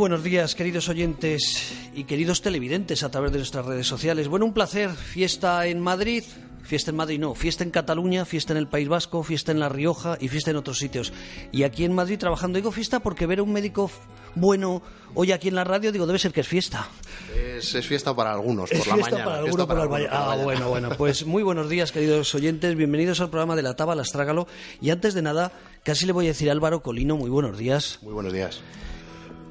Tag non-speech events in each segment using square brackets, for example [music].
Buenos días, queridos oyentes y queridos televidentes a través de nuestras redes sociales. Bueno, un placer. Fiesta en Madrid, fiesta en Madrid no, fiesta en Cataluña, fiesta en el País Vasco, fiesta en La Rioja y fiesta en otros sitios. Y aquí en Madrid trabajando, digo fiesta porque ver a un médico bueno hoy aquí en la radio, digo, debe ser que es fiesta. Es, es fiesta para algunos, por Es la fiesta mañana. para alguno mañana. por la Ah, bueno, bueno. Pues muy buenos días, queridos oyentes. Bienvenidos al programa de la Taba Astrágalo. Y antes de nada, casi le voy a decir a Álvaro Colino, muy buenos días. Muy buenos días.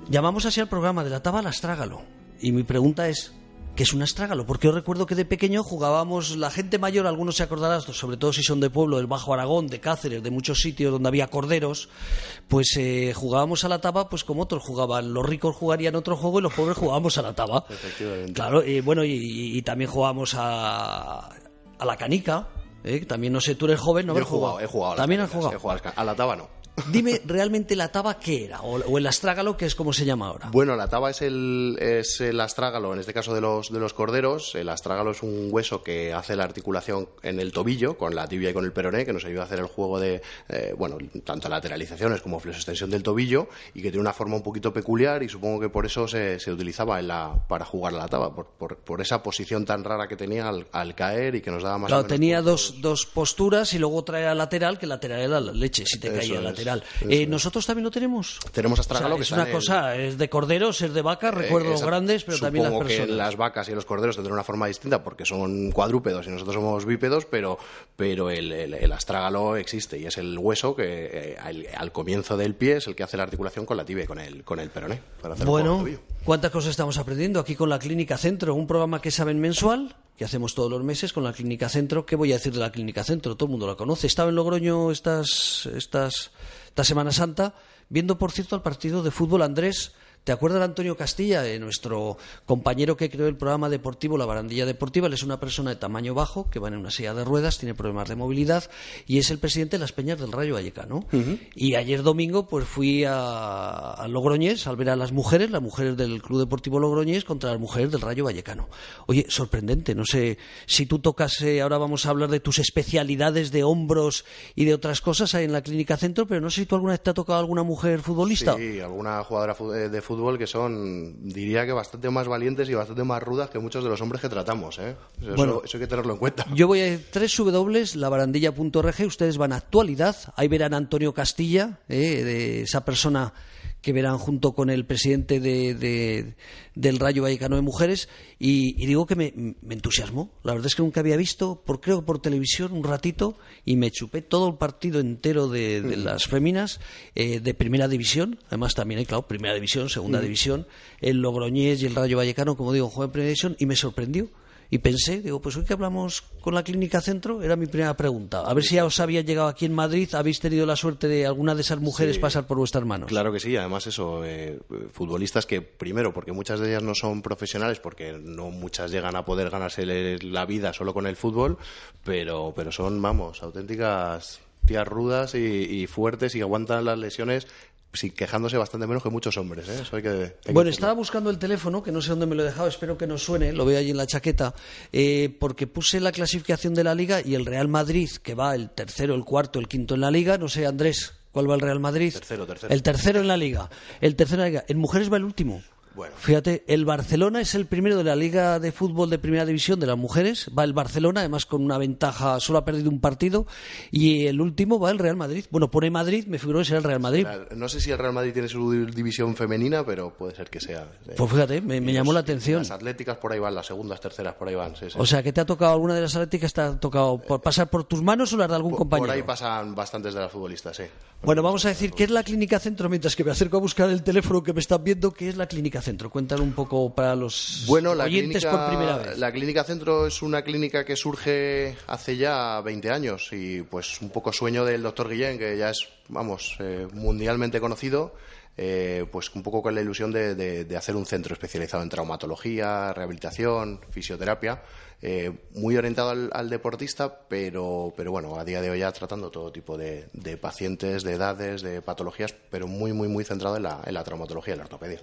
Llamamos así al programa de la Taba Astrágalo. Y mi pregunta es, ¿qué es un astrágalo? Porque yo recuerdo que de pequeño jugábamos, la gente mayor, algunos se acordarán, sobre todo si son de pueblo, del Bajo Aragón, de Cáceres, de muchos sitios donde había corderos, pues eh, jugábamos a la taba pues como otros jugaban. Los ricos jugarían otro juego y los pobres jugábamos a la taba. Efectivamente. Claro, y bueno, y, y- y también jugábamos a, a la canica. ¿eh? También, no sé, tú eres joven, no Yo he jugado, he jugado. También has jugado. he jugado a la taba no. Dime realmente la taba qué era, o, o el astrágalo, que es como se llama ahora. Bueno, la taba es el, es el astrágalo, en este caso de los, de los corderos. El astrágalo es un hueso que hace la articulación en el tobillo, con la tibia y con el peroné, que nos ayuda a hacer el juego de, eh, bueno, tanto lateralizaciones como flexoextensión del tobillo, y que tiene una forma un poquito peculiar, y supongo que por eso se, se utilizaba en la, para jugar la taba, por, por, por esa posición tan rara que tenía al, al caer y que nos daba más Claro, tenía dos, dos posturas y luego otra era lateral, que lateral era la leche, si te Eso caía es, lateral. Eso Eh. ¿Nosotros también lo tenemos? Tenemos O sea, astrágalo que es una el- cosa, es de corderos, es de vacas, recuerdo Eh, los esa- grandes, pero también las personas. que las vacas y los corderos tendrán una forma distinta porque son cuadrúpedos y nosotros somos bípedos, pero, pero el, el- el astrágalo existe y es el hueso que eh, al, al comienzo del pie es el que hace la articulación con la tibia y con el, con el peroné. Para hacer Bueno. ¿cuántas cosas estamos aprendiendo aquí con la Clínica Centro? Un programa que saben mensual, que hacemos todos los meses con la Clínica Centro. ¿Qué voy a decir de la Clínica Centro? Todo el mundo la conoce. Estaba en Logroño estas, estas, esta Semana Santa, viendo, por cierto, al partido de fútbol Andrés. ¿Te acuerdas de Antonio Castilla, eh, nuestro compañero que creó el programa deportivo La Barandilla Deportiva? Él es una persona de tamaño bajo, que va en una silla de ruedas, tiene problemas de movilidad y es el presidente de las Peñas del Rayo Vallecano. Y ayer domingo pues fui a, a Logroñés al ver a las mujeres, las mujeres del Club Deportivo Logroñés contra las mujeres del Rayo Vallecano. Oye, sorprendente, no sé si tú tocas, eh, ahora vamos a hablar de tus especialidades de hombros y de otras cosas ahí en la Clínica Centro, pero no sé si tú alguna vez te ha tocado alguna mujer futbolista. Sí, alguna jugadora eh, de fútbol que son, diría que bastante más valientes y bastante más rudas que muchos de los hombres que tratamos. ¿eh? Eso, Bueno. eso hay que tenerlo en cuenta. Yo voy a www.labarandilla.org, ustedes van a actualidad, ahí verán a Antonio Castilla, eh, de esa persona que verán junto con el presidente de, de- del Rayo Vallecano de Mujeres, y, y digo que me, me entusiasmó. La verdad es que nunca había visto, por creo que por televisión, un ratito, y me chupé todo el partido entero de, de las féminas eh, de Primera División. Además también hay, claro, Primera División, Segunda División, el Logroñés y el Rayo Vallecano, como digo, juegan en Primera División, y me sorprendió. Y pensé, digo, pues hoy que hablamos con la Clínica Centro, era mi primera pregunta. A ver si ya os había llegado aquí en Madrid, habéis tenido la suerte de alguna de esas mujeres Sí. pasar por vuestras manos. Claro que sí, además eso, eh, futbolistas que primero, porque muchas de ellas no son profesionales, porque no muchas llegan a poder ganarse la vida solo con el fútbol, pero, pero son, vamos, auténticas tías rudas y, y fuertes y aguantan las lesiones sí, quejándose bastante menos que muchos hombres. ¿eh? Eso hay que, hay que Bueno, estaba buscando el teléfono, que no sé dónde me lo he dejado, espero que no suene, lo veo allí en la chaqueta, eh, porque puse la clasificación de la liga y el Real Madrid, que va el tercero, el cuarto, el quinto en la liga, no sé, Andrés, ¿cuál va el Real Madrid? Tercero, tercero. El tercero en la liga. El tercero en la liga. En mujeres va el último. Bueno. Fíjate, el Barcelona es el primero de la Liga de Fútbol de Primera División de las mujeres. Va el Barcelona, además con una ventaja, solo ha perdido un partido. Y el último va el Real Madrid. Bueno, pone Madrid, me figuró que será el Real Madrid. No sé si el Real Madrid tiene su división femenina, pero puede ser que sea. eh. Pues fíjate, me, llamó la atención. Las atléticas por ahí van, las segundas, terceras por ahí van. Sí, sí. O sea, que te ha tocado alguna de las atléticas, te ha tocado por pasar por tus manos o las de algún por, compañero. por ahí pasan bastantes de las futbolistas, sí. Bueno, vamos a decir qué es la Clínica Centro, mientras que me acerco a buscar el teléfono que me están viendo, qué es la Clínica Centro. Cuéntame un poco para los Bueno, la oyentes clínica, por primera vez. la clínica Centro es una clínica que surge hace ya 20 años y pues un poco sueño del doctor Guillén, que ya es, vamos, eh, mundialmente conocido, eh, pues un poco con la ilusión de, de- de hacer un centro especializado en traumatología, rehabilitación, fisioterapia, eh, muy orientado al, al deportista, pero, pero bueno, a día de hoy ya tratando todo tipo de, de pacientes, de edades, de patologías, pero muy, muy, muy centrado en la, en la traumatología y la ortopedia.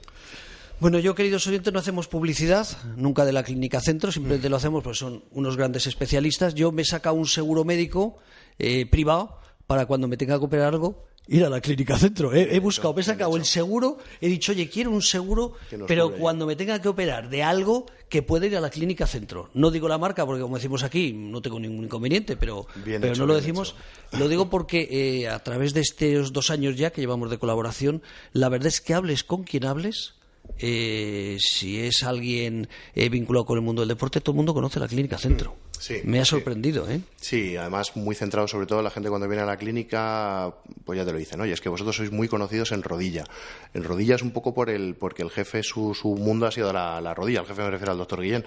Bueno, yo, queridos oyentes, no hacemos publicidad, nunca de la Clínica Centro, simplemente lo hacemos porque son unos grandes especialistas. Yo me he sacado un seguro médico eh, privado para cuando me tenga que operar algo ir a la clínica centro. He, buscado, me he sacado el seguro, he dicho, oye, quiero un seguro, pero cuando me tenga que operar de algo que pueda ir a la clínica centro. No digo la marca porque, como decimos aquí, no tengo ningún inconveniente, pero, pero no lo decimos. Lo digo porque eh, a través de estos dos años ya que llevamos de colaboración, la verdad es que hables con quien hables, eh, si es alguien eh, vinculado con el mundo del deporte, todo el mundo conoce la clínica centro. Me ha sorprendido, ¿eh? Sí, además muy centrado sobre todo la gente cuando viene a la clínica, pues ya te lo dicen, oye, es que vosotros sois muy conocidos en rodilla. En rodilla es un poco por el, porque el jefe, su, su mundo ha sido la, rodilla, el jefe me refiero al doctor Guillén,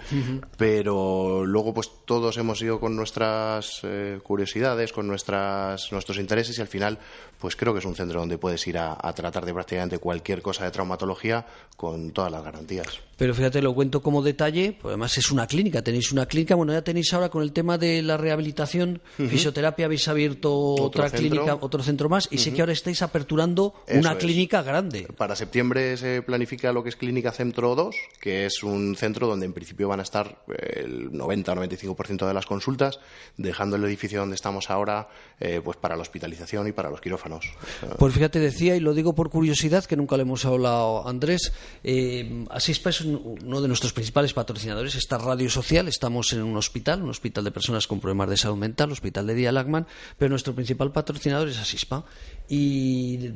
pero luego pues todos hemos ido con nuestras eh, curiosidades, con nuestras, nuestros intereses y al final pues creo que es un centro donde puedes ir a, a tratar de prácticamente cualquier cosa de traumatología con todas las garantías. Pero fíjate, lo cuento como detalle, pues además es una clínica, tenéis una clínica, bueno, ya tenéis ahora con el tema de la rehabilitación, fisioterapia, habéis abierto otra clínica, otro centro más, y sé que ahora estáis aperturando una clínica grande. Para septiembre se planifica lo que es Clínica Centro 2, que es un centro donde en principio van a estar el 90 o 95% de las consultas, dejando el edificio donde estamos ahora eh, pues para la hospitalización y para los quirófanos. Pues fíjate, decía, y lo digo por curiosidad, que nunca le hemos hablado a Andrés, eh, Asispa es uno de nuestros principales patrocinadores, esta radio social, estamos en un hospital, un hospital de personas con problemas de salud mental, Hospital de Día Lagman, pero nuestro principal patrocinador es Asispa. Y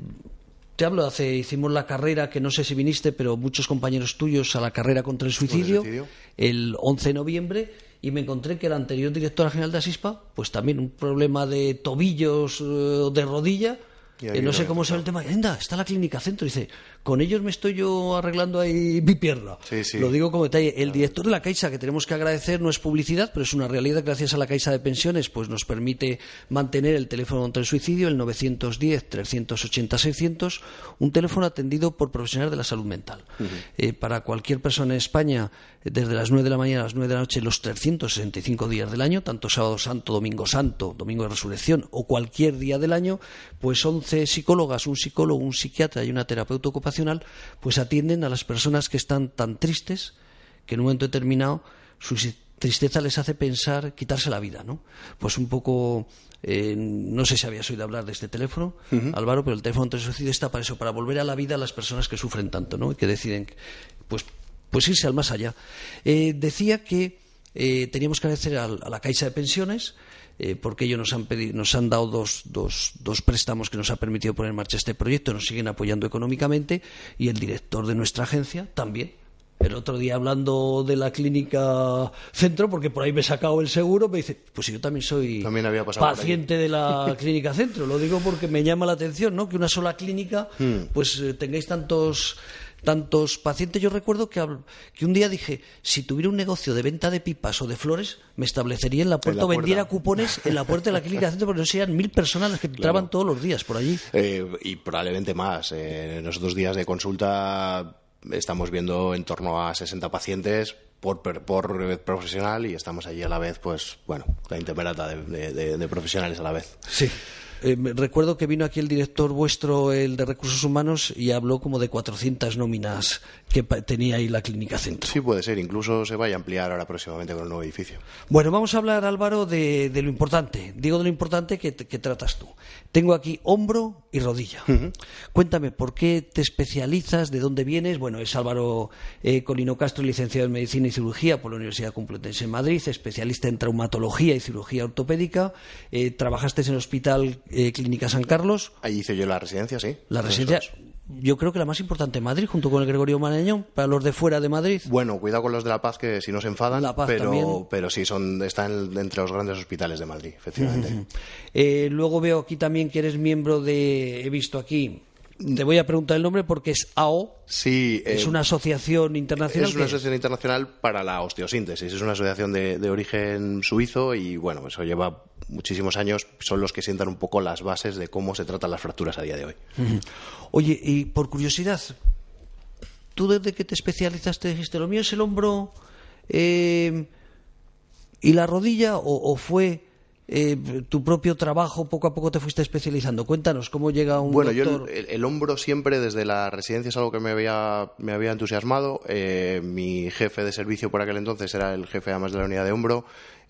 te hablo, hace hicimos la carrera, que no sé si viniste, pero muchos compañeros tuyos a la carrera contra el suicidio, el 11 de noviembre, y me encontré que la anterior directora general de Asispa, pues también un problema de tobillos, eh, de rodilla, no sé cómo se el tema. Anda, está la clínica centro. Dice, con ellos me estoy yo arreglando ahí mi pierna. Lo digo como detalle. El director de la Caixa, que tenemos que agradecer, no es publicidad, pero es una realidad. Gracias a la Caixa de Pensiones, pues nos permite mantener el teléfono contra el suicidio, el 910-380-600, un teléfono atendido por profesionales de la salud mental. Eh, para cualquier persona en España, desde las 9 de la mañana a las 9 de la noche, los 365 días del año, tanto sábado santo, domingo santo, domingo de resurrección o cualquier día del año, pues 11 psicólogas, un psicólogo, un psiquiatra y una terapeuta ocupacional pues atienden a las personas que están tan tristes que en un momento determinado su tristeza les hace pensar quitarse la vida, ¿no? Pues un poco eh, no sé si habías oído hablar de este teléfono, Álvaro, pero el teléfono de suicidio está para eso, para volver a la vida a las personas que sufren tanto, ¿no? Y que deciden, pues, pues irse al más allá. Eh, decía que eh, teníamos que agradecer a, la Caixa de Pensiones, eh, porque ellos nos han, nos han dado dos, dos, dos, préstamos que nos ha permitido poner en marcha este proyecto, nos siguen apoyando económicamente y el director de nuestra agencia también. El otro día hablando de la clínica centro, porque por ahí me he sacado el seguro, me dice, pues yo también soy paciente de la [laughs] clínica centro. Lo digo porque me llama la atención, ¿no? Que una sola clínica, hmm. pues eh, tengáis tantos tantos pacientes. Yo recuerdo que, que, un día dije, si tuviera un negocio de venta de pipas o de flores, me establecería en la puerta, o vendiera cupones en la puerta de la clínica centro, porque no serían mil personas las que entraban todos los días por allí. Eh, y probablemente más. Eh, en los dos días de consulta estamos viendo en torno a 60 pacientes por, por, profesional y estamos allí a la vez, pues, bueno, la intemerata de, de profesionales a la vez. Sí. Eh, recuerdo que vino aquí el director vuestro, el de Recursos Humanos, y habló como de 400 nóminas que tenía ahí la clínica centro. Sí, puede ser. Incluso se vaya a ampliar ahora próximamente con el nuevo edificio. Bueno, vamos a hablar, Álvaro, de, lo importante. Digo de lo importante que, tratas tú. Tengo aquí hombro y rodilla. Cuéntame, ¿por qué te especializas? ¿De dónde vienes? Bueno, es Álvaro eh, Colino Castro, licenciado en Medicina y Cirugía por la Universidad Complutense en Madrid, especialista en traumatología y cirugía ortopédica. Eh, trabajaste en el hospital eh, Clínica San Carlos. Ahí hice yo la residencia, sí. La residencia, yo creo que la más importante en Madrid, junto con el Gregorio Marañón, para los de fuera de Madrid. Bueno, cuidado con los de La Paz, que si no se enfadan, la Paz pero, pero sí, son, están entre los grandes hospitales de Madrid, efectivamente. Eh, luego veo aquí también que eres miembro de, he visto aquí, te voy a preguntar el nombre porque es AO. Sí. Es eh, una asociación internacional. Es una asociación internacional para la osteosíntesis. Es una asociación de, origen suizo y, bueno, eso lleva muchísimos años. Son los que sientan un poco las bases de cómo se tratan las fracturas a día de hoy. Oye, y por curiosidad, ¿tú desde que te especializaste dijiste lo mío es el hombro eh, y la rodilla o fue eh, tu propio trabajo poco a poco te fuiste especializando. Cuéntanos cómo llega un bueno, yo el, hombro siempre desde la residencia es algo que me había, me había entusiasmado. Eh, mi jefe de servicio por aquel entonces era el jefe además de la unidad de hombro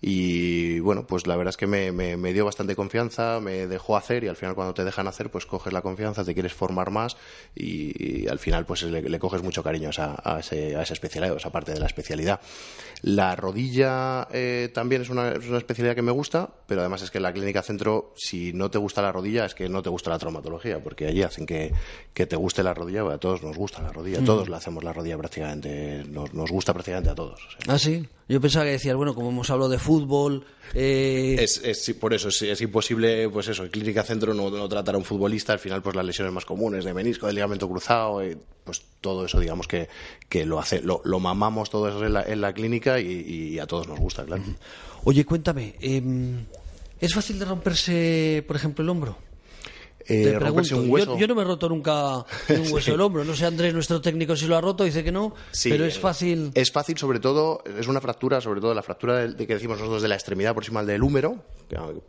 y bueno, pues la verdad es que me, me, dio bastante confianza, me dejó hacer y al final cuando te dejan hacer, pues coges la confianza, te quieres formar más y, al final pues le, coges mucho cariño a, ese, a esa especialidad, a esa parte de la especialidad. La rodilla eh, también es una, es una especialidad que me gusta, pero además es que en la clínica centro, si no te gusta la rodilla, es que no te gusta la traumatología, porque allí hacen que, que te guste la rodilla, a todos nos gusta la rodilla, todos le hacemos la rodilla prácticamente, nos, nos gusta prácticamente a todos. Ah, sí. Yo pensaba que decías, bueno, como hemos hablado de fútbol. Eh... Es, es, por eso es, imposible, pues eso, en Clínica Centro no, no, tratar a un futbolista, al final, pues las lesiones más comunes de menisco, de ligamento cruzado, eh, pues todo eso, digamos que, que lo, hace, lo, lo mamamos todo eso en la, en la clínica y, y, a todos nos gusta, claro. Oye, cuéntame, eh, ¿es fácil de romperse, por ejemplo, el hombro? Eh, un hueso. Yo, no me he roto nunca [laughs] un hueso del hombro. No sé, Andrés, nuestro técnico, si lo ha roto, dice que no. pero es fácil. Es fácil, sobre todo, es una fractura, sobre todo la fractura de, que decimos nosotros de la extremidad proximal del húmero,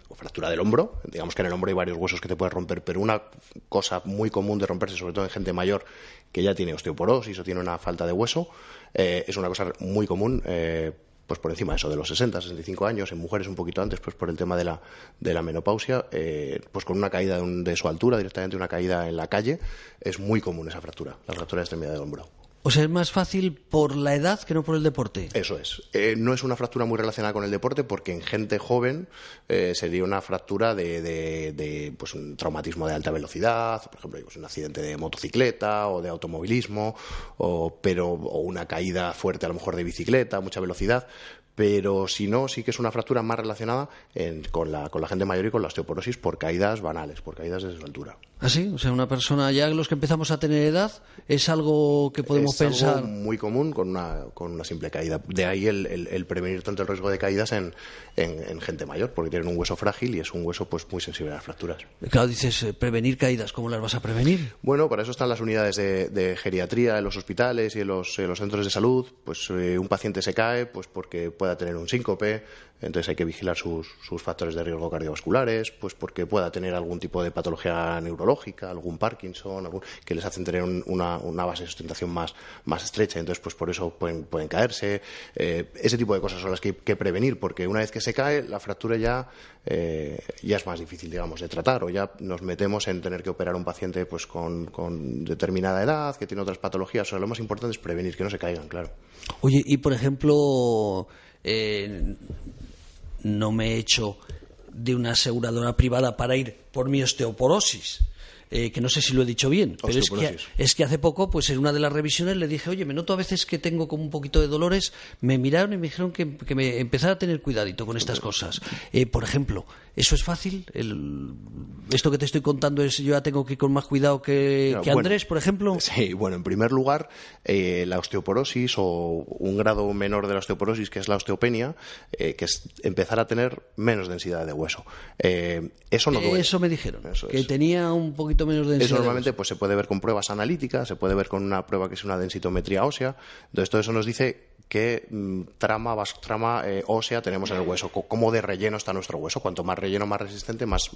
o fractura del hombro. Digamos que en el hombro hay varios huesos que te pueden romper, pero una cosa muy común de romperse, sobre todo en gente mayor que ya tiene osteoporosis o tiene una falta de hueso, eh, es una cosa muy común. Eh, pues por encima de eso, de los 60, 65 años, en mujeres un poquito antes, pues por el tema de la, de la menopausia, eh, pues con una caída de, su altura, directamente una caída en la calle, es muy común esa fractura, la fractura de extremidad del hombro. O sea, es más fácil por la edad que no por el deporte. Eso es. Eh, no es una fractura muy relacionada con el deporte porque en gente joven eh, sería una fractura de, pues un traumatismo de alta velocidad, por ejemplo, pues un accidente de motocicleta o de automovilismo, o, pero, o una caída fuerte a lo mejor de bicicleta, mucha velocidad pero si no, sí que es una fractura más relacionada con, la, con la gente mayor y con la osteoporosis por caídas banales, por caídas desde su altura. ¿Ah, sí? O sea, una persona, ya los que empezamos a tener edad, es algo que podemos es pensar. Algo muy común con una, con una simple caída. De ahí el, el, prevenir tanto el riesgo de caídas en, en, gente mayor, porque tienen un hueso frágil y es un hueso pues muy sensible a las fracturas. Claro, dices, eh, prevenir caídas, ¿cómo las vas a prevenir? Bueno, para eso están las unidades de, geriatría en los hospitales y en los, los centros de salud. Pues eh, un paciente se cae pues porque pueda tener un síncope, entonces hay que vigilar sus, sus, factores de riesgo cardiovasculares, pues porque pueda tener algún tipo de patología neurológica, algún Parkinson, algún, que les hacen tener una, una, base de sustentación más, más estrecha, entonces pues por eso pueden, pueden caerse. Eh, ese tipo de cosas son las que hay que prevenir, porque una vez que se cae, la fractura ya, eh, ya es más difícil, digamos, de tratar, o ya nos metemos en tener que operar un paciente pues con, con determinada edad, que tiene otras patologías. O sea, lo más importante es prevenir que no se caigan, claro. Oye, y por ejemplo, eh, no me he hecho de una aseguradora privada para ir por mi osteoporosis. Eh, que no sé si lo he dicho bien, pero es que, es que, hace poco, pues en una de las revisiones le dije, oye, me noto a veces que tengo como un poquito de dolores, me miraron y me dijeron que, me empezara a tener cuidadito con estas cosas. Eh, por ejemplo, ¿eso es fácil? ¿Esto que te estoy contando es yo ya tengo que ir con más cuidado que, Andrés, por ejemplo? Sí, bueno, en primer lugar, eh, la osteoporosis o un grado menor de la osteoporosis, que es la osteopenia, que es empezar a tener menos densidad de hueso. eso no duele. Eso me dijeron, que tenía un poquito eso normalmente pues, se puede ver con pruebas analíticas, se puede ver con una prueba que es una densitometría ósea. Entonces, todo eso nos dice qué mm, trama, trama eh, ósea tenemos en el hueso, cómo de relleno está nuestro hueso. Cuanto más relleno, más resistente, más,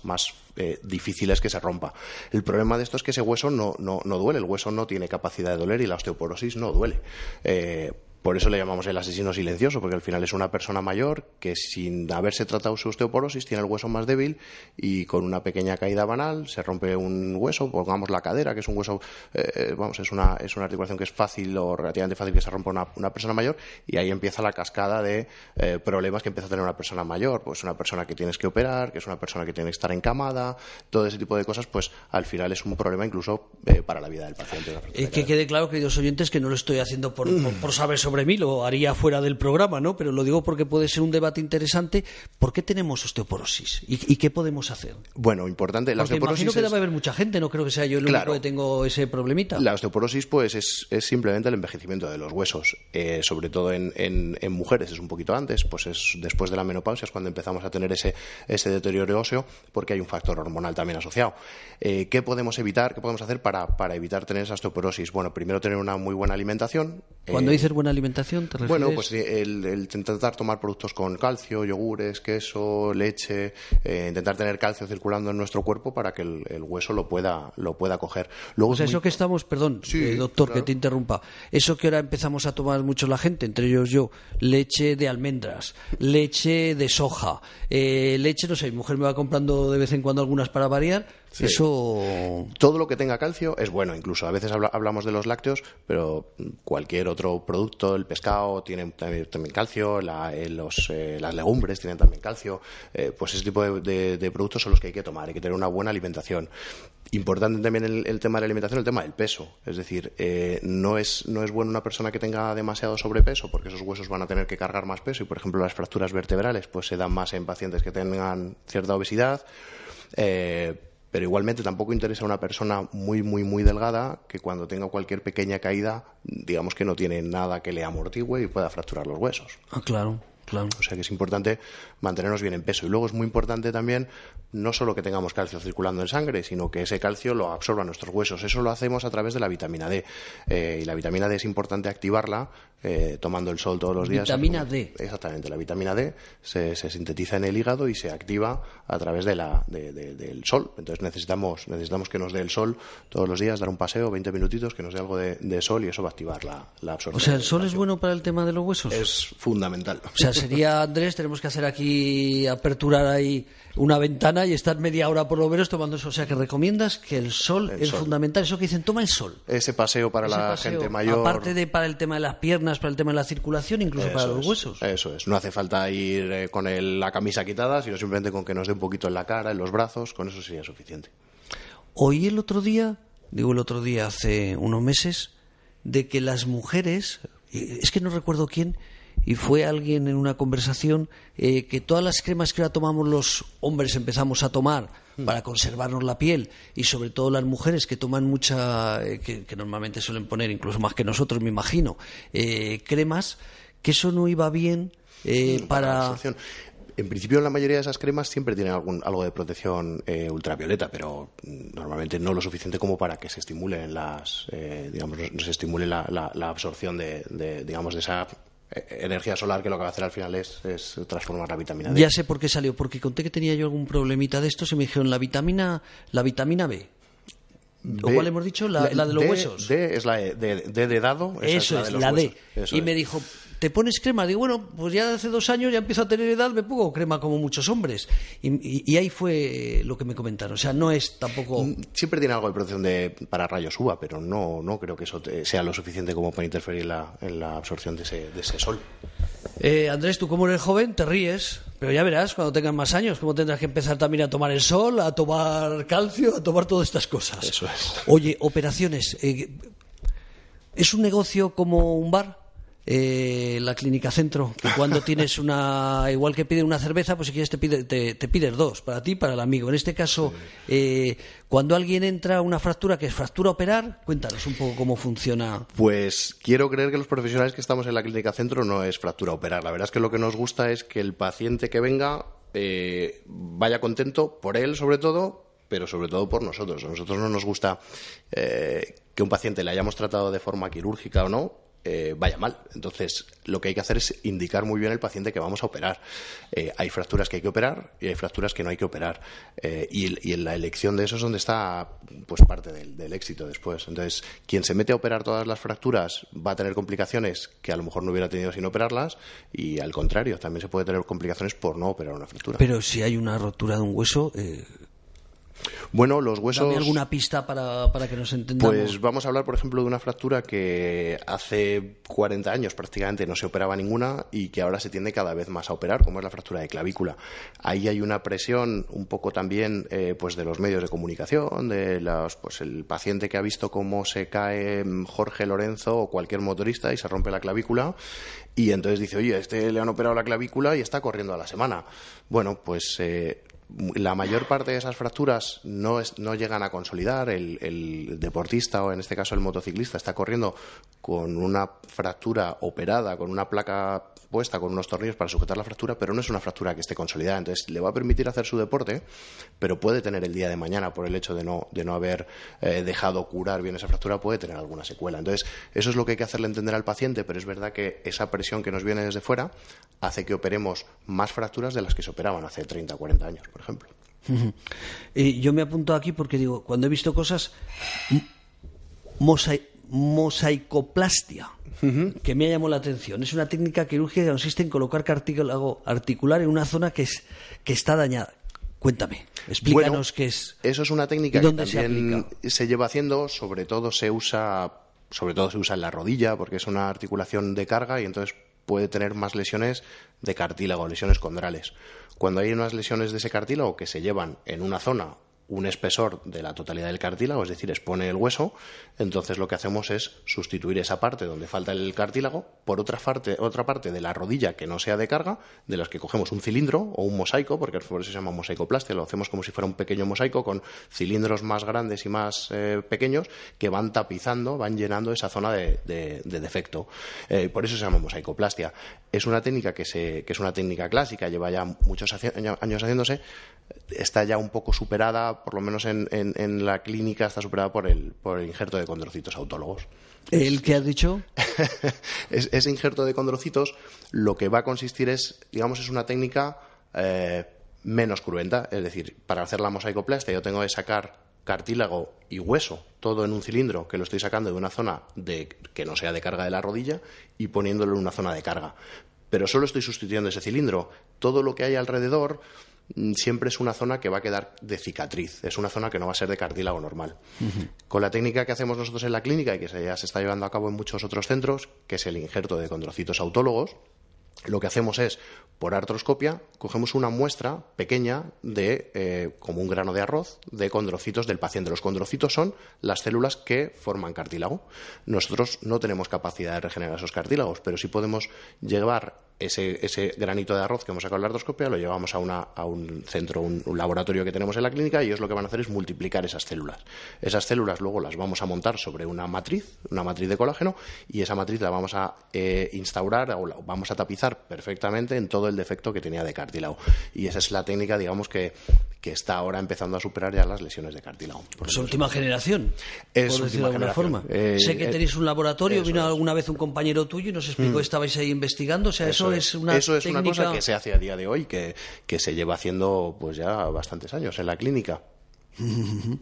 eh, difícil es que se rompa. El problema de esto es que ese hueso no, no, no duele, el hueso no tiene capacidad de doler y la osteoporosis no duele. Eh, por eso le llamamos el asesino silencioso, porque al final es una persona mayor que sin haberse tratado su osteoporosis tiene el hueso más débil y con una pequeña caída banal se rompe un hueso, pongamos la cadera, que es un hueso, eh, eh, vamos, es una, es una articulación que es fácil o relativamente fácil que se rompa una, una persona mayor y ahí empieza la cascada de eh, problemas que empieza a tener una persona mayor, pues una persona que tienes que operar, que es una persona que tiene que estar encamada, todo ese tipo de cosas, pues al final es un problema incluso para la vida del paciente. que quede claro, queridos oyentes, que no lo estoy haciendo por, por saber sobre sobre mí, lo haría fuera del programa, ¿no? Pero lo digo porque puede ser un debate interesante. ¿Por qué tenemos osteoporosis? ¿Y, qué podemos hacer? Bueno, importante. La osteoporosis imagino que debe haber mucha gente, no creo que sea yo el único que tengo ese problemita. La osteoporosis, pues, es, simplemente el envejecimiento de los huesos, eh, sobre todo en, mujeres, es un poquito antes, pues es después de la menopausia, es cuando empezamos a tener ese, ese deterioro óseo, porque hay un factor hormonal también asociado. Eh, ¿Qué podemos evitar? ¿Qué podemos hacer para, evitar tener esa osteoporosis? Bueno, primero tener una muy buena alimentación. Cuando eh, dices buena alimentación, alimentación? ¿te bueno, pues el, el, intentar tomar productos con calcio, yogures, queso, leche, eh, intentar tener calcio circulando en nuestro cuerpo para que el, hueso lo pueda, lo pueda coger. Luego o sea, eso que estamos, perdón, eh, doctor, que te interrumpa, eso que ahora empezamos a tomar mucho la gente, entre ellos yo, leche de almendras, leche de soja, eh, leche, no sé, mi mujer me va comprando de vez en cuando algunas para variar, eso. Todo lo que tenga calcio es bueno, incluso. A veces hablamos de los lácteos, pero cualquier otro producto, el pescado tiene también, calcio, eh, los, eh, las legumbres tienen también calcio. Eh, pues ese tipo de, productos son los que hay que tomar. Hay que tener una buena alimentación. Importante también el, el tema de la alimentación, el tema del peso. Es decir, no, es, no es bueno una persona que tenga demasiado sobrepeso, porque esos huesos van a tener que cargar más peso y, por ejemplo, las fracturas vertebrales pues se dan más en pacientes que tengan cierta obesidad. Eh, pero igualmente tampoco interesa a una persona muy, muy, muy delgada que cuando tenga cualquier pequeña caída, digamos que no tiene nada que le amortigüe y pueda fracturar los huesos. Ah, claro. O sea que es importante mantenernos bien en peso. Y luego es muy importante también no solo que tengamos calcio circulando en sangre, sino que ese calcio lo absorba nuestros huesos. Eso lo hacemos a través de la vitamina D. Eh, y la vitamina D es importante activarla eh, tomando el sol todos los días. Vitamina D. Exactamente. La vitamina D se, sintetiza en el hígado y se activa a través de la, del sol. Entonces necesitamos, necesitamos que nos dé el sol todos los días, dar un paseo, 20 minutitos, que nos dé algo de, sol y eso va a activar la, la absorción. O sea, ¿el sol es bueno para el tema de los huesos? Es fundamental. O sea, sería, Andrés, tenemos que hacer aquí, aperturar ahí una ventana y estar media hora por lo menos tomando eso. O sea, que recomiendas que el sol es fundamental. Eso que dicen, toma el sol. Ese paseo para la gente mayor. Aparte de para el tema de las piernas, para el tema de la circulación, incluso para los huesos. Eso es. No hace falta ir eh, con la camisa quitada, sino simplemente con que nos dé un poquito en la cara, en los brazos. Con eso sería suficiente. Oí el otro día, digo el otro día hace unos meses, de que las mujeres, es que no recuerdo quién, y fue alguien en una conversación eh, que todas las cremas que ahora tomamos los hombres empezamos a tomar hmm. para conservarnos la piel y sobre todo las mujeres que toman mucha, eh, que, normalmente suelen poner incluso más que nosotros, me imagino, eh, cremas, que eso no iba bien hmm, para... En principio, la mayoría de esas cremas siempre tienen algún, algo de protección ultravioleta, pero mm, normalmente no lo suficiente como para que se estimule las, digamos, se estimule la, absorción de, digamos, de esa eh, energía solar que lo que va a hacer al final es, transformar la vitamina D. Ya sé por qué salió, porque conté que tenía yo algún problemita de esto, se me dijeron la vitamina, la vitamina B. ¿O cuál hemos dicho? La, de los huesos. D es la de, de, dado. Eso es, la, D. y me dijo, ¿te pones crema? Digo, bueno, pues ya hace dos años ya empiezo a tener edad, me pongo crema como muchos hombres. Y, ahí fue lo que me comentaron. O sea, no es tampoco... Mm, siempre tiene algo de protección de, para rayos UVA, pero no, no creo que eso sea lo suficiente como para interferir la, en la absorción de ese, de ese sol. Eh, Andrés, tú como eres joven te ríes, pero ya verás cuando tengas más años cómo tendrás que empezar también a tomar el sol, a tomar calcio, a tomar todas estas cosas. Eso es. Oye, operaciones. Eh, ¿Es un negocio como un bar? Eh, la clínica centro, que [laughs] cuando tienes una, igual que pide una cerveza, pues si quieres te, pide, te, pides dos, para ti y para el amigo. En este caso, eh, cuando alguien entra a una fractura que es fractura operar, cuéntanos un poco cómo funciona. Pues quiero creer que los profesionales que estamos en la clínica centro no es fractura operar. La verdad es que lo que nos gusta es que el paciente que venga eh, vaya contento por él sobre todo, pero sobre todo por nosotros. A nosotros no nos gusta que un paciente le hayamos tratado de forma quirúrgica o no, eh, vaya mal. Entonces, lo que hay que hacer es indicar muy bien al paciente que vamos a operar. Eh, hay fracturas que hay que operar y hay fracturas que no hay que operar. Eh, y, en la elección de eso es donde está pues parte del, éxito después. Entonces, quien se mete a operar todas las fracturas va a tener complicaciones que a lo mejor no hubiera tenido sin operarlas y al contrario, también se puede tener complicaciones por no operar una fractura. Pero si hay una rotura de un hueso, bueno, los huesos. Dame alguna pista para, para, que nos entendamos. Pues vamos a hablar, por ejemplo, de una fractura que hace 40 años prácticamente no se operaba ninguna y que ahora se tiende cada vez más a operar, como es la fractura de clavícula. Ahí hay una presión un poco también eh, pues de los medios de comunicación, de los, pues el paciente que ha visto cómo se cae Jorge Lorenzo o cualquier motorista y se rompe la clavícula y entonces dice, oye, este le han operado la clavícula y está corriendo a la semana. Bueno, pues eh, la mayor parte de esas fracturas no, no llegan a consolidar. El, deportista, o en este caso el motociclista, está corriendo con una fractura operada, con una placa puesta, con unos tornillos para sujetar la fractura, pero no es una fractura que esté consolidada. Entonces, le va a permitir hacer su deporte, pero puede tener el día de mañana, por el hecho de no, de no haber eh, dejado curar bien esa fractura, puede tener alguna secuela. Entonces, eso es lo que hay que hacerle entender al paciente, pero es verdad que esa presión que nos viene desde fuera hace que operemos más fracturas de las que se operaban hace 30 o 40 años, ejemplo. [laughs] Y yo me apunto aquí porque digo, cuando he visto cosas, mosaicoplastia, que me ha llamado la atención. Es una técnica quirúrgica que consiste en colocar cartílago articular en una zona que, es, que está dañada. Cuéntame, explícanos qué es. Eso es una técnica que también se, lleva haciendo, sobre todo se usa, sobre todo se usa en la rodilla, porque es una articulación de carga y entonces puede tener más lesiones de cartílago, lesiones condrales. Cuando hay unas lesiones de ese cartílago que se llevan en una zona un espesor de la totalidad del cartílago, es decir, expone el hueso, entonces lo que hacemos es sustituir esa parte donde falta el cartílago por otra parte, otra parte de la rodilla que no sea de carga, de las que cogemos un cilindro o un mosaico, porque por eso se llama mosaicoplastia, lo hacemos como si fuera un pequeño mosaico con cilindros más grandes y más eh, pequeños que van tapizando, van llenando esa zona de, defecto. Eh, por eso se llama mosaicoplastia. Es una técnica que, se, que es una técnica clásica, lleva ya muchos años haciéndose, está ya un poco superada, por lo menos en, en, la clínica está superada por el, por el injerto de condrocitos autólogos. ¿El que has dicho? [laughs] ese injerto de condrocitos lo que va a consistir es, digamos, es una técnica eh, menos cruenta. Es decir, para hacer la mosaicoplastia yo tengo que sacar cartílago y hueso, todo en un cilindro, que lo estoy sacando de una zona de, que no sea de carga de la rodilla y poniéndolo en una zona de carga. Pero solo estoy sustituyendo ese cilindro. Todo lo que hay alrededor siempre es una zona que va a quedar de cicatriz, es una zona que no va a ser de cartílago normal. Con la técnica que hacemos nosotros en la clínica y que ya se está llevando a cabo en muchos otros centros, que es el injerto de condrocitos autólogos, lo que hacemos es, por artroscopia, cogemos una muestra pequeña de, eh, como un grano de arroz, de condrocitos del paciente. Los condrocitos son las células que forman cartílago. Nosotros no tenemos capacidad de regenerar esos cartílagos, pero sí podemos llevar ese, granito de arroz que hemos sacado en la artroscopia lo llevamos a, un centro, un, laboratorio que tenemos en la clínica y ellos lo que van a hacer es multiplicar esas células. Esas células luego las vamos a montar sobre una matriz, una matriz de colágeno, y esa matriz la vamos a eh, instaurar o la vamos a tapizar perfectamente en todo el defecto que tenía de cartílago. Y esa es la técnica, digamos, que, está ahora empezando a superar ya las lesiones de cartílago. Es última generación, es por decirlo de alguna forma. Eh, sé que eh, tenéis un laboratorio, vino alguna vez un compañero tuyo y nos explicó que mm. estabais ahí investigando, o sea, eso eso es una cosa que se hace a día de hoy, que, que se lleva haciendo pues ya bastantes años en la clínica. [laughs]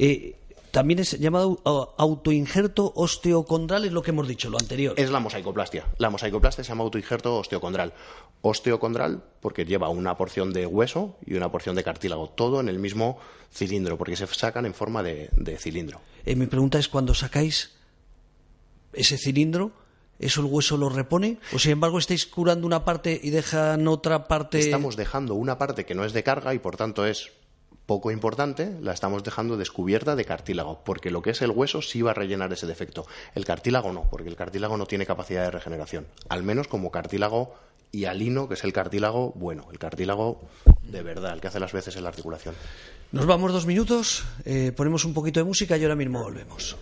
Eh, también es llamado autoinjerto osteocondral, es lo que hemos dicho, lo anterior. Es la mosaicoplastia. La mosaicoplastia se llama autoinjerto osteocondral. Osteocondral porque lleva una porción de hueso y una porción de cartílago, todo en el mismo cilindro, porque se sacan en forma de, cilindro. Eh, mi pregunta es, cuando sacáis ese cilindro, ¿Eso el hueso lo repone? ¿O sin embargo estáis curando una parte y dejan otra parte? Estamos dejando una parte que no es de carga y por tanto es poco importante, la estamos dejando descubierta de cartílago, porque lo que es el hueso sí va a rellenar ese defecto. El cartílago no, porque el cartílago no tiene capacidad de regeneración, al menos como cartílago hialino, que es el cartílago bueno, el cartílago de verdad, el que hace las veces en la articulación. Nos vamos dos minutos, eh, ponemos un poquito de música y ahora mismo volvemos.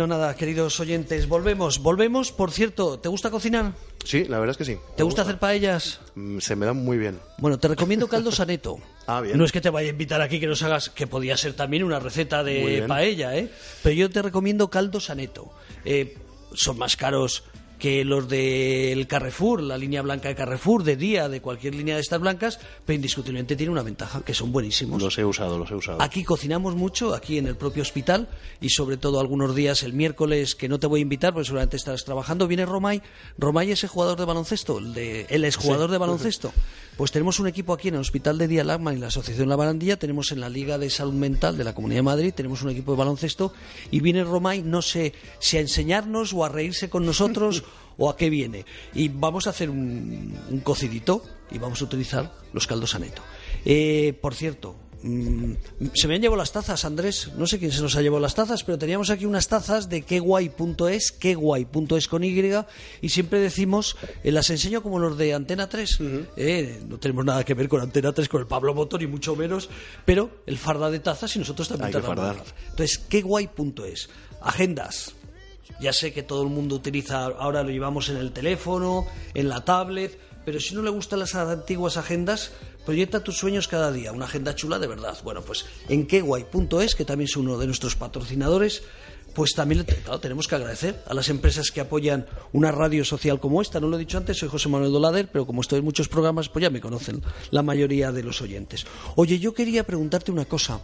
Bueno, nada, queridos oyentes, volvemos. Volvemos, por cierto, ¿te gusta cocinar? Sí, la verdad es que sí. ¿Te gusta, hacer paellas? Mm, Se me dan muy bien. Bueno, te recomiendo caldo saneto. [laughs] Ah, bien. No es que te vaya a invitar aquí que nos hagas, que podía ser también una receta de paella, ¿eh? Pero yo te recomiendo caldo saneto. Eh, son más caros que los del Carrefour, la línea blanca de Carrefour, de día, de cualquier línea de estas blancas, pero indiscutiblemente tiene una ventaja, que son buenísimos. Los he usado, los he usado. Aquí cocinamos mucho, aquí en el propio hospital, y sobre todo algunos días, el miércoles, que no te voy a invitar, porque seguramente estarás trabajando, viene Romay. Romay es el jugador de baloncesto, el de, él es jugador de baloncesto. Pues tenemos un equipo aquí en el Hospital de Día Lagman y la Asociación La Barandilla, tenemos en la Liga de Salud Mental de la Comunidad de Madrid, tenemos un equipo de baloncesto, y viene Romay, no sé si a enseñarnos o a reírse con nosotros [laughs] o a qué viene. Y vamos a hacer un, un cocidito y vamos a utilizar los caldos aneto. Eh, por cierto, mm, se me han llevado las tazas, Andrés. No sé quién se nos ha llevado las tazas, pero teníamos aquí unas tazas de queguay.es, queguay.es con Y, y siempre decimos, eh, las enseño como los de Antena 3. Eh, no tenemos nada que ver con Antena 3, con el Pablo Motor, y mucho menos, pero el farda de tazas y nosotros también fardar. Entonces, queguay.es. Agendas. Ya sé que todo el mundo utiliza, ahora lo llevamos en el teléfono, en la tablet, pero si no le gustan las antiguas agendas, proyecta tus sueños cada día, una agenda chula de verdad. Bueno, pues en queguay.es, que también es uno de nuestros patrocinadores, pues también claro, tenemos que agradecer a las empresas que apoyan una radio social como esta. No lo he dicho antes, soy José Manuel Dolader, pero como estoy en muchos programas, pues ya me conocen la mayoría de los oyentes. Oye, yo quería preguntarte una cosa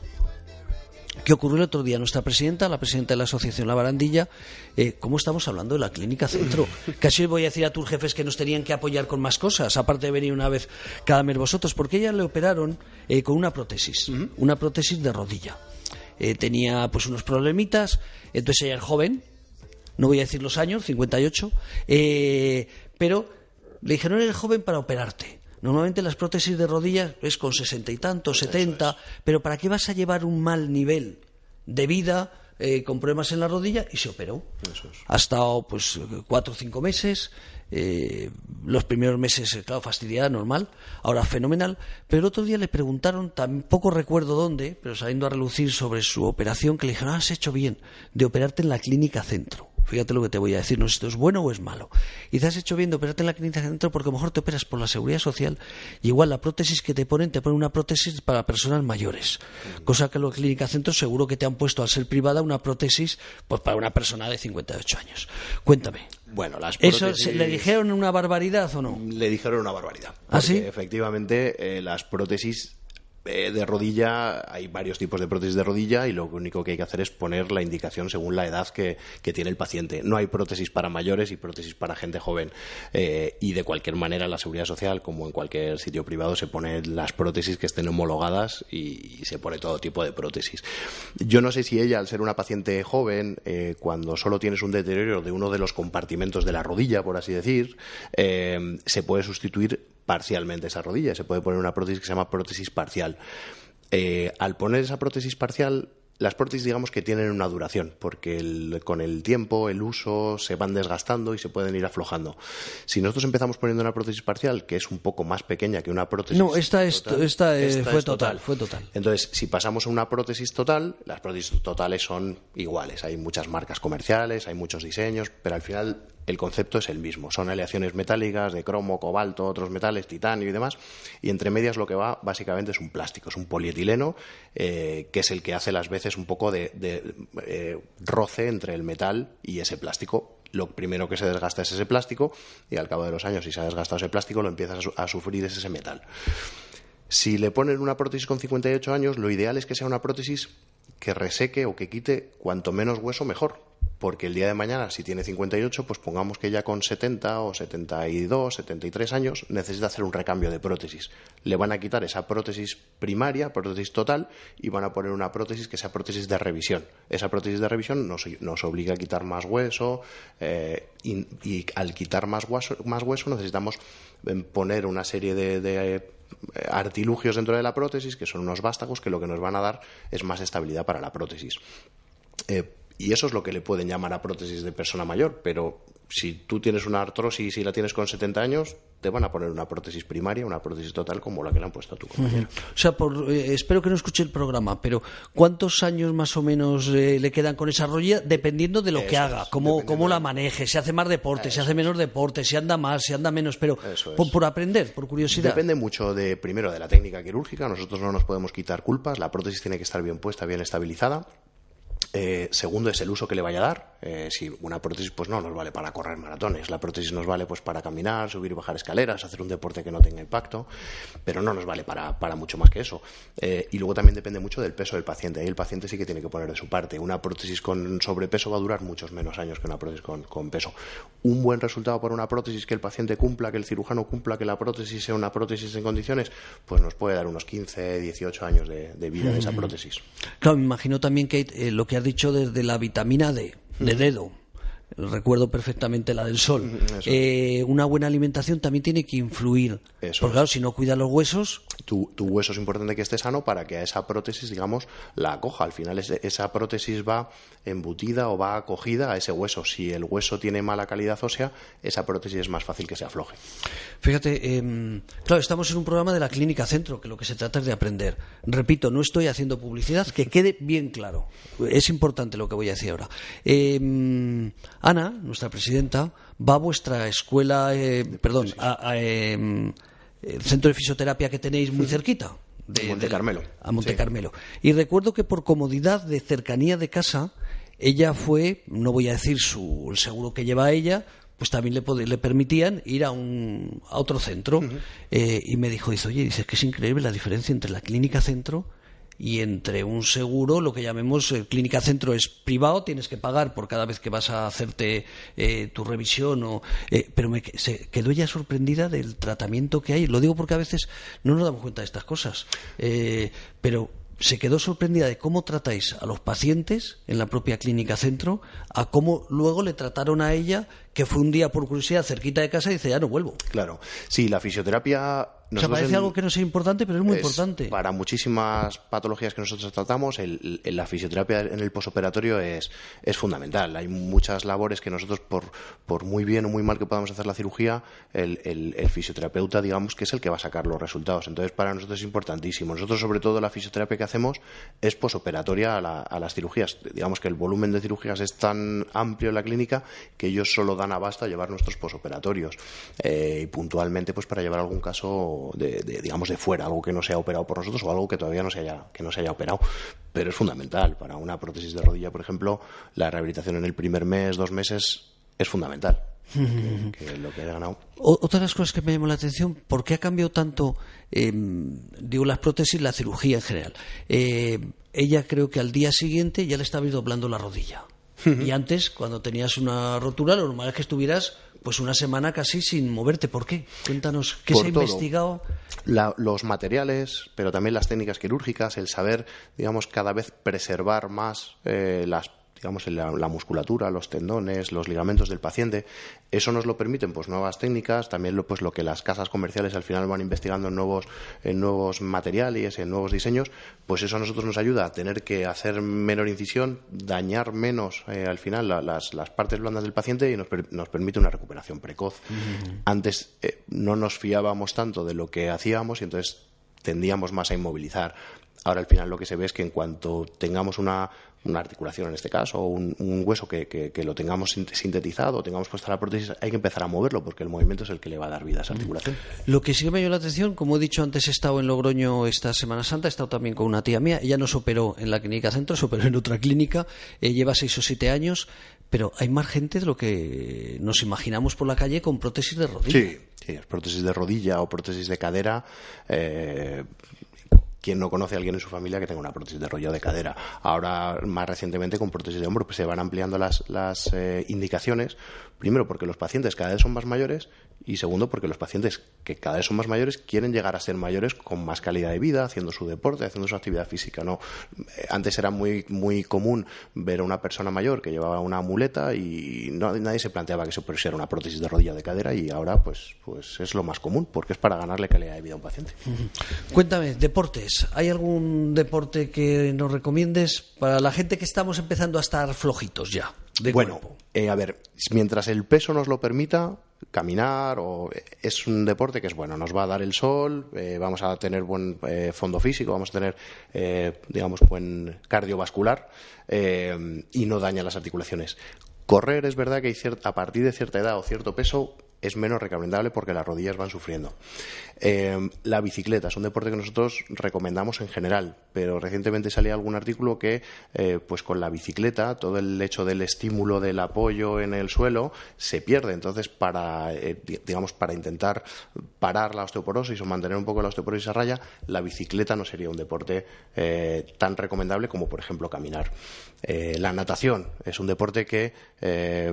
que ocurrió el otro día. Nuestra presidenta, la presidenta de la Asociación La Barandilla, eh, ¿cómo estamos hablando de la Clínica Centro? [laughs] Casi voy a decir a tus jefes que nos tenían que apoyar con más cosas, aparte de venir una vez cada mes vosotros, porque ella le operaron eh, con una prótesis, una prótesis de rodilla. Eh, tenía pues unos problemitas, entonces ella es joven, no voy a decir los años, 58, eh, pero le dijeron eres joven para operarte. Normalmente las prótesis de rodillas es con sesenta y tantos, setenta, pero ¿para qué vas a llevar un mal nivel de vida eh, con problemas en la rodilla? Y se operó. Ha estado pues cuatro o cinco meses. eh, los primeros meses, eh, claro, fastidiada, normal. Ahora fenomenal. Pero el otro día le preguntaron, tampoco recuerdo dónde, pero saliendo a relucir sobre su operación, que le dijeron, "Ah, has hecho bien de operarte en la clínica centro. Fíjate lo que te voy a decir, no sé si esto es bueno o es malo. Y te has hecho bien de operarte en la clínica centro porque a lo mejor te operas por la seguridad social y igual la prótesis que te ponen, te ponen una prótesis para personas mayores. Cosa que en la clínica centro seguro que te han puesto al ser privada una prótesis pues para una persona de 58 años. Cuéntame. Bueno, las ¿Eso prótesis... se- le dijeron una barbaridad o no? Le dijeron una barbaridad. ¿Ah, sí? Efectivamente, eh, las prótesis de rodilla, hay varios tipos de prótesis de rodilla y lo único que hay que hacer es poner la indicación según la edad que, que tiene el paciente. No hay prótesis para mayores y prótesis para gente joven. Eh, y de cualquier manera, la seguridad social, como en cualquier sitio privado, se ponen las prótesis que estén homologadas y, y se pone todo tipo de prótesis. Yo no sé si ella, al ser una paciente joven, eh, cuando solo tienes un deterioro de uno de los compartimentos de la rodilla, por así decir, eh, se puede sustituir parcialmente esa rodilla. Se puede poner una prótesis que se llama prótesis parcial. Eh, al poner esa prótesis parcial, las prótesis digamos que tienen una duración, porque el- con el tiempo, el uso, se van desgastando y se pueden ir aflojando. Si nosotros empezamos poniendo una prótesis parcial, que es un poco más pequeña que una prótesis No, esta es- esta, eh, fue es total, fue total. Entonces, si pasamos a una prótesis total, las prótesis totales son iguales. Hay muchas marcas comerciales, hay muchos diseños, pero al final el concepto es el mismo. Son aleaciones metálicas de cromo, cobalto, otros metales, titanio y demás. Y entre medias lo que va básicamente es un plástico, es un polietileno, eh, que es el que hace las veces un poco de, eh, roce entre el metal y ese plástico. Lo primero que se desgasta es ese plástico y al cabo de los años, si se ha desgastado ese plástico, lo empiezas a sufrir es ese metal. Si le ponen una prótesis con 58 años, lo ideal es que sea una prótesis que reseque o que quite cuanto menos hueso mejor. Porque el día de mañana, si tiene 58, pues pongamos que ya con 70 o 72, 73 años necesita hacer un recambio de prótesis. Le van a quitar esa prótesis primaria, prótesis total, y van a poner una prótesis que sea prótesis de revisión. Esa prótesis de revisión nos, obliga a quitar más hueso eh, y, al quitar más hueso, más hueso necesitamos eh, poner una serie de, de eh, artilugios dentro de la prótesis, que son unos vástagos que lo que nos van a dar es más estabilidad para la prótesis. Eh, y eso es lo que le pueden llamar a prótesis de persona mayor, pero si tú tienes una artrosis y la tienes con 70 años, te van a poner una prótesis primaria, una prótesis total como la que le han puesto a tu compañero. O sea, por, eh, espero que no escuche el programa, pero ¿cuántos años más o menos eh, le quedan con esa rodilla? Dependiendo de lo que haga, cómo, cómo la maneje, si hace más deporte, si hace menos deporte, si anda más, si anda menos, pero por, por aprender, por curiosidad. Depende mucho de primero de la técnica quirúrgica. Nosotros no nos podemos quitar culpas. La prótesis tiene que estar bien puesta, bien estabilizada. Eh, segundo es el uso que le vaya a dar. Eh, si una prótesis pues no nos vale para correr maratones, la prótesis nos vale pues para caminar, subir y bajar escaleras, hacer un deporte que no tenga impacto, pero no nos vale para, para mucho más que eso. Eh, y luego también depende mucho del peso del paciente. Ahí el paciente sí que tiene que poner de su parte. Una prótesis con sobrepeso va a durar muchos menos años que una prótesis con, con peso. Un buen resultado para una prótesis que el paciente cumpla, que el cirujano cumpla, que la prótesis sea una prótesis en condiciones, pues nos puede dar unos 15, 18 años de, de vida de esa prótesis. Claro, me imagino también que lo que has dicho desde la vitamina D, de dedo. Recuerdo perfectamente la del sol. Eh, una buena alimentación también tiene que influir. Eso Porque es. claro, si no cuida los huesos, tu, tu hueso es importante que esté sano para que a esa prótesis, digamos, la acoja. Al final esa prótesis va embutida o va acogida a ese hueso. Si el hueso tiene mala calidad ósea, esa prótesis es más fácil que se afloje. Fíjate, em, claro, estamos en un programa de la Clínica Centro, que lo que se trata es de aprender. Repito, no estoy haciendo publicidad, que quede bien claro. Es importante lo que voy a decir ahora. Em, Ana, nuestra presidenta, va a vuestra escuela, eh, perdón, a, a, em, el centro de fisioterapia que tenéis muy cerquita. Monte Carmelo. A Monte Sí. Carmelo. Y recuerdo que por comodidad de cercanía de casa, ella fue, no voy a decir su, el seguro que lleva ella, pues también le, le permitían ir a, un, a otro centro. Eh, y me dijo, dice, oye, dice, es que es increíble la diferencia entre la clínica centro y entre un seguro, lo que llamemos eh, clínica centro es privado, tienes que pagar por cada vez que vas a hacerte eh, tu revisión. O, eh, pero me se quedó ella sorprendida del tratamiento que hay. Lo digo porque a veces no nos damos cuenta de estas cosas. Eh, pero se quedó sorprendida de cómo tratáis a los pacientes en la propia clínica centro, a cómo luego le trataron a ella, que fue un día por curiosidad cerquita de casa y dice, ya no vuelvo. Claro. Sí, la fisioterapia... O sea, parece en- algo que no sea importante, pero es muy es importante. Para muchísimas patologías que nosotros tratamos, el- el- la fisioterapia en el posoperatorio es, es fundamental. Hay muchas labores que nosotros, por, por muy bien o muy mal que podamos hacer la cirugía, el, el- el fisioterapeuta, digamos, que es el que va a sacar los resultados. Entonces, para nosotros es importantísimo. Nosotros, sobre todo, la fisioterapia que hacemos es posoperatoria a, la- a las cirugías. Digamos que el volumen de cirugías es tan amplio en la clínica que ellos solo dan abasto a llevar nuestros posoperatorios. Eh, y puntualmente, pues para llevar algún caso de, de, digamos, de fuera, algo que no se ha operado por nosotros o algo que todavía no se haya, que no se haya operado. Pero es fundamental. Para una prótesis de rodilla, por ejemplo, la rehabilitación en el primer mes, dos meses, es fundamental. Que, [laughs] que lo que haya ganado. Otra de las cosas que me llamó la atención, ¿por qué ha cambiado tanto, eh, digo, las prótesis, la cirugía en general? Eh, ella creo que al día siguiente ya le estaba doblando la rodilla. Y antes, cuando tenías una rotura, lo normal es que estuvieras pues una semana casi sin moverte. ¿Por qué? Cuéntanos, ¿qué Por se ha todo. investigado? La- los materiales, pero también las técnicas quirúrgicas, el saber, digamos, cada vez preservar más eh, las digamos la, la musculatura, los tendones, los ligamentos del paciente, eso nos lo permiten pues nuevas técnicas, también lo, pues lo que las casas comerciales al final van investigando en nuevos en nuevos materiales, en nuevos diseños, pues eso a nosotros nos ayuda a tener que hacer menor incisión, dañar menos eh, al final la- las, las partes blandas del paciente y nos, per- nos permite una recuperación precoz. Antes eh, no nos fiábamos tanto de lo que hacíamos y entonces tendíamos más a inmovilizar. Ahora al final lo que se ve es que en cuanto tengamos una, una articulación en este caso o un, un hueso que, que- que lo tengamos sin- sintetizado o tengamos puesta la prótesis, hay que empezar a moverlo porque el movimiento es el que le va a dar vida a esa articulación. Lo que sí que me llamó la atención, como he dicho antes, he estado en Logroño esta Semana Santa, he estado también con una tía mía, ella no se operó en la clínica centro, se operó en otra clínica, eh, lleva seis o siete años, pero hay más gente de lo que nos imaginamos por la calle con prótesis de rodilla. Sí, sí, prótesis de rodilla o prótesis de cadera. Eh, ¿Quién no conoce a alguien en su familia que tenga una prótesis de rollo de cadera? Ahora, más recientemente, con prótesis de hombro, pues se van ampliando las, las eh, indicaciones. Primero, porque los pacientes cada vez son más mayores y segundo, porque los pacientes que cada vez son más mayores quieren llegar a ser mayores con más calidad de vida, haciendo su deporte, haciendo su actividad física. ¿no? Eh, Antes era muy, muy común ver a una persona mayor que llevaba una muleta y no- nadie se planteaba que eso pusiera una prótesis de rodilla de cadera y ahora pues, pues es lo más común porque es para ganarle calidad de vida a un paciente. Cuéntame, deportes. ¿hay algún deporte que nos recomiendes para la gente que estamos empezando a estar flojitos ya? De bueno, cuerpo? eh, a ver, mientras el peso nos lo permita, caminar o es un deporte que es bueno, nos va a dar el sol, eh, vamos a tener buen eh, fondo físico, vamos a tener, eh, digamos, buen cardiovascular eh, y no daña las articulaciones. Correr es verdad que hay cier- a partir de cierta edad o cierto peso es menos recomendable porque las rodillas van sufriendo. Eh, la bicicleta es un deporte que nosotros recomendamos en general, pero recientemente salía algún artículo que, eh, pues con la bicicleta, todo el hecho del estímulo del apoyo en el suelo se pierde. Entonces, para, eh, di- digamos, para intentar parar la osteoporosis o mantener un poco la osteoporosis a raya, la bicicleta no sería un deporte tan recomendable como, por ejemplo, caminar. La natación es un deporte que,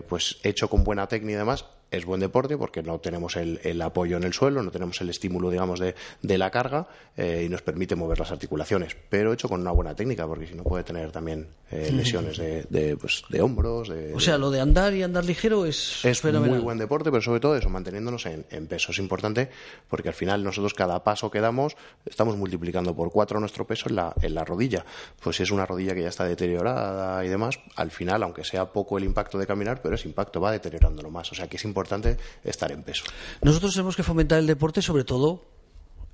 pues hecho con buena técnica y demás, es buen deporte porque no tenemos el, el apoyo en el suelo, no tenemos el estímulo, digamos, de, de la carga eh, y nos permite mover las articulaciones, pero hecho con una buena técnica, porque si no puede tener también eh, lesiones de, de, pues, de hombros. De, O sea, lo de andar y andar ligero es, es fenomenal. muy buen deporte, pero sobre todo eso, manteniéndonos en, en peso. Es importante porque al final nosotros cada paso que damos estamos multiplicando por cuatro nuestro peso en la, en la rodilla. Pues si es una rodilla que ya está deteriorada y demás, al final, aunque sea poco el impacto de caminar, pero ese impacto va deteriorándolo más. O sea que es importante estar en peso. Nosotros tenemos que fomentar el deporte, sobre todo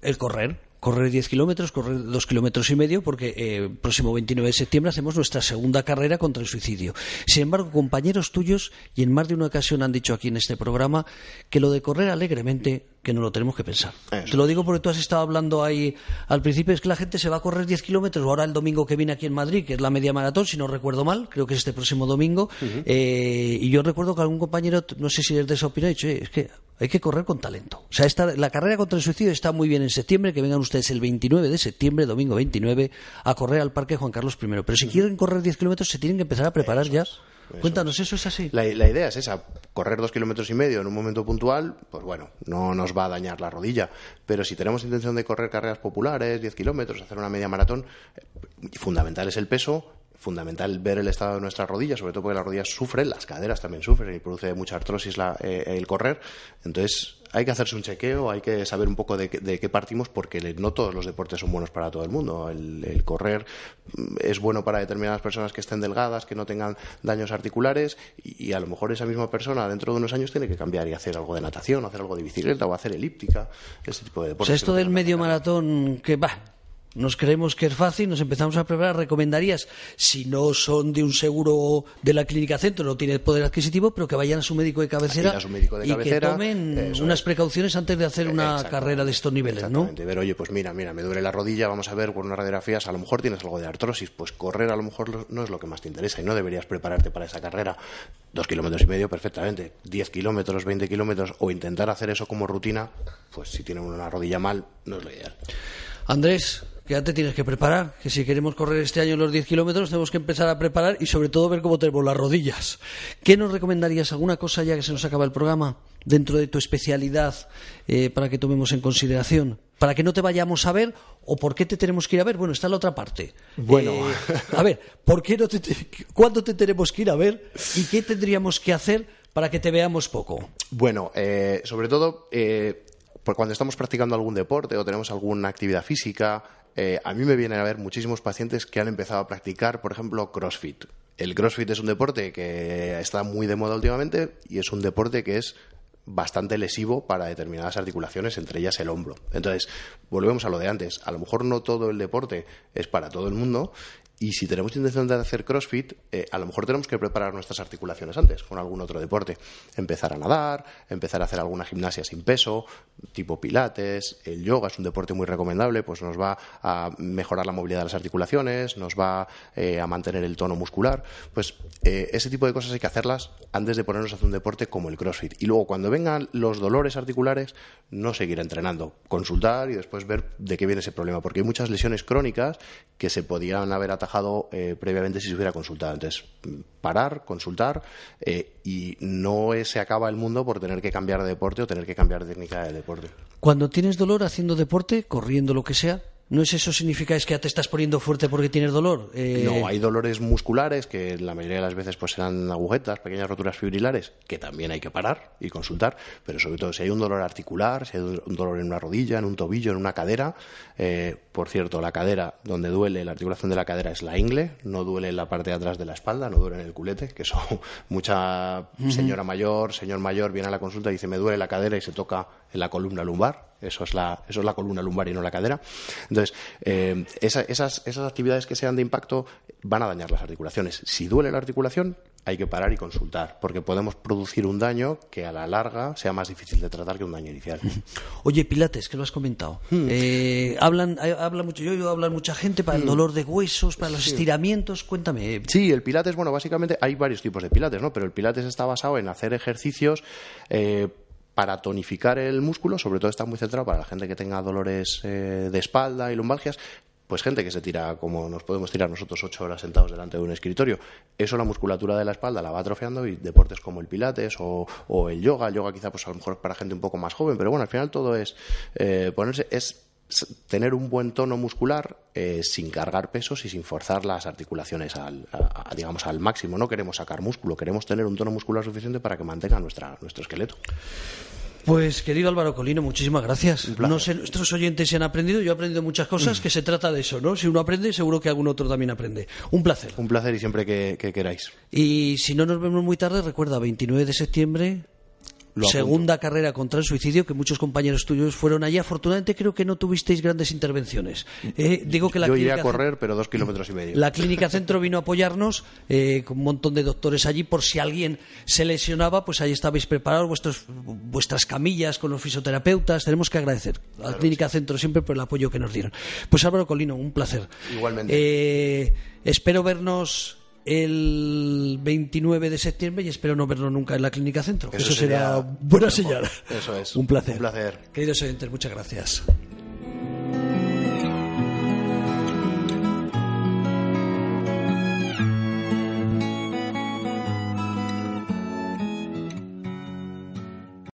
el correr. Correr 10 kilómetros, correr 2 kilómetros y medio, porque eh, el próximo 29 de septiembre hacemos nuestra segunda carrera contra el suicidio. Sin embargo, compañeros tuyos, y en más de una ocasión han dicho aquí en este programa, que lo de correr alegremente, que no lo tenemos que pensar. Eso Te lo digo porque tú has estado hablando ahí al principio, es que la gente se va a correr 10 kilómetros, ahora el domingo que viene aquí en Madrid, que es la media maratón, si no recuerdo mal, creo que es este próximo domingo, eh, y yo recuerdo que algún compañero, no sé si es de esa opinión, ha dicho, "Eh, es que hay que correr con talento. O sea, esta, la carrera contra el suicidio está muy bien en septiembre, que vengan ustedes el 29 de septiembre, domingo 29, a correr al Parque Juan Carlos I. Pero si quieren correr 10 kilómetros, se tienen que empezar a preparar ya. Cuéntanos, ¿eso es así? La, la idea es esa, correr dos kilómetros y medio en un momento puntual, pues bueno, no nos va a dañar la rodilla. Pero si tenemos intención de correr carreras populares, 10 kilómetros, hacer una media maratón, eh, fundamental es el peso, fundamental ver el estado de nuestras rodillas, sobre todo porque las rodillas sufren, las caderas también sufren y produce mucha artrosis la- eh, el correr. Entonces hay que hacerse un chequeo, hay que saber un poco de, qué- de qué partimos porque no todos los deportes son buenos para todo el mundo. El, el correr mm, es bueno para determinadas personas que estén delgadas, que no tengan daños articulares y, y a lo mejor esa misma persona dentro de unos años tiene que cambiar y hacer algo de natación, hacer algo de bicicleta o hacer elíptica, ese tipo de O deportes. sea, que esto del medio maratón, que va, nos creemos que es fácil, nos empezamos a preparar, recomendarías, si no son de un seguro de la clínica centro, no tiene poder adquisitivo, pero que vayan a su médico de cabecera Ir a su médico de y cabecera, que tomen eso unas es. precauciones antes de hacer una carrera de estos niveles, ¿no? Ver, oye, pues mira, mira, me duele la rodilla, vamos a ver con unas radiografías, a lo mejor tienes algo de artrosis, pues correr a lo mejor no es lo que más te interesa y no deberías prepararte para esa carrera. Dos kilómetros y medio, perfectamente. Diez kilómetros, veinte kilómetros, o intentar hacer eso como rutina, pues si tienen una rodilla mal, no es lo ideal. Andrés, que ya te tienes que preparar, que si queremos correr este año los 10 kilómetros tenemos que empezar a preparar y sobre todo ver cómo tenemos las rodillas. ¿Qué nos recomendarías? ¿Alguna cosa ya que se nos acaba el programa dentro de tu especialidad eh, para que tomemos en consideración? ¿Para que no te vayamos a ver o por qué te tenemos que ir a ver? Bueno, está la otra parte. Bueno. Eh, a ver, ¿por qué no te, te- ¿cuándo te tenemos que ir a ver y qué tendríamos que hacer para que te veamos poco? Bueno, eh, sobre todo, cuando estamos practicando algún deporte o tenemos alguna actividad física, eh, a mí me vienen a ver muchísimos pacientes que han empezado a practicar, por ejemplo, CrossFit. El CrossFit es un deporte que está muy de moda últimamente y es un deporte que es bastante lesivo para determinadas articulaciones, entre ellas el hombro. Entonces, volvemos a lo de antes. A lo mejor no todo el deporte es para todo el mundo y si tenemos intención de hacer CrossFit, eh, a lo mejor tenemos que preparar nuestras articulaciones antes con algún otro deporte. Empezar a nadar, empezar a hacer alguna gimnasia sin peso, tipo pilates, el yoga es un deporte muy recomendable, pues nos va a mejorar la movilidad de las articulaciones, nos va eh, a mantener el tono muscular. Pues eh, ese tipo de cosas hay que hacerlas antes de ponernos a hacer un deporte como el CrossFit. Y luego, cuando vengan los dolores articulares, no seguir entrenando, consultar y después ver de qué viene ese problema, porque hay muchas lesiones crónicas que se podían haber atajado eh, previamente si se hubiera consultado. Entonces, mm, parar, consultar eh, y no eh, se acaba el mundo por tener que cambiar de deporte o tener que cambiar de técnica de deporte. Cuando tienes dolor haciendo deporte, corriendo lo que sea, ¿No es eso significa es que ya te estás poniendo fuerte porque tienes dolor? Eh, no, hay dolores musculares que la mayoría de las veces pues serán agujetas, pequeñas roturas fibrilares, que también hay que parar y consultar, pero sobre todo si hay un dolor articular, si hay un dolor en una rodilla, en un tobillo, en una cadera, eh, por cierto, la cadera donde duele, la articulación de la cadera es la ingle, no duele en la parte de atrás de la espalda, no duele en el culete, que eso [laughs] mucha señora mayor, señor mayor viene a la consulta y dice me duele la cadera y se toca en la columna lumbar, eso es la, eso es la columna lumbar y no la cadera. Entonces, eh, esas, esas actividades que sean de impacto van a dañar las articulaciones. Si duele la articulación, hay que parar y consultar, porque podemos producir un daño que a la larga sea más difícil de tratar que un daño inicial. Oye, Pilates, que lo has comentado. Hmm. Eh, hablan, habla mucho, yo hablar mucha gente para el hmm. dolor de huesos, para los estiramientos. Cuéntame. Sí, el Pilates, bueno, básicamente hay varios tipos de Pilates, ¿no? Pero el Pilates está basado en hacer ejercicios. Eh, para tonificar el músculo, sobre todo está muy centrado para la gente que tenga dolores eh, de espalda y lumbalgias, pues gente que se tira como nos podemos tirar nosotros ocho horas sentados delante de un escritorio. Eso la musculatura de la espalda la va atrofiando y deportes como el pilates o, el yoga, el yoga quizá pues a lo mejor para gente un poco más joven, pero bueno, al final todo es eh, ponerse, es tener un buen tono muscular eh, sin cargar pesos y sin forzar las articulaciones al, digamos al máximo. No queremos sacar músculo, queremos tener un tono muscular suficiente para que mantenga nuestra, nuestro esqueleto. Pues querido Álvaro Colino, muchísimas gracias. No sé, nuestros oyentes se han aprendido, yo he aprendido muchas cosas, mm. que se trata de eso, ¿no? Si uno aprende, seguro que algún otro también aprende. Un placer. Un placer y siempre que, que queráis. Y si no nos vemos muy tarde, recuerda, 29 de septiembre, segunda carrera contra el suicidio, que muchos compañeros tuyos fueron allí. Afortunadamente creo que no tuvisteis grandes intervenciones. Eh, digo que la Yo iré a correr, pero dos kilómetros y medio. La Clínica Centro vino a apoyarnos eh, con un montón de doctores allí por si alguien se lesionaba, pues ahí estabais preparados, vuestros, vuestras camillas con los fisioterapeutas. Tenemos que agradecer a la Clínica Centro siempre por el apoyo que nos dieron. Pues Álvaro Colino, un placer. Igualmente. Eh, espero vernos el 29 de septiembre y espero no verlo nunca en la Clínica Centro. Eso, será buena señal. Eso es. Un placer. Un placer. Queridos oyentes, muchas gracias.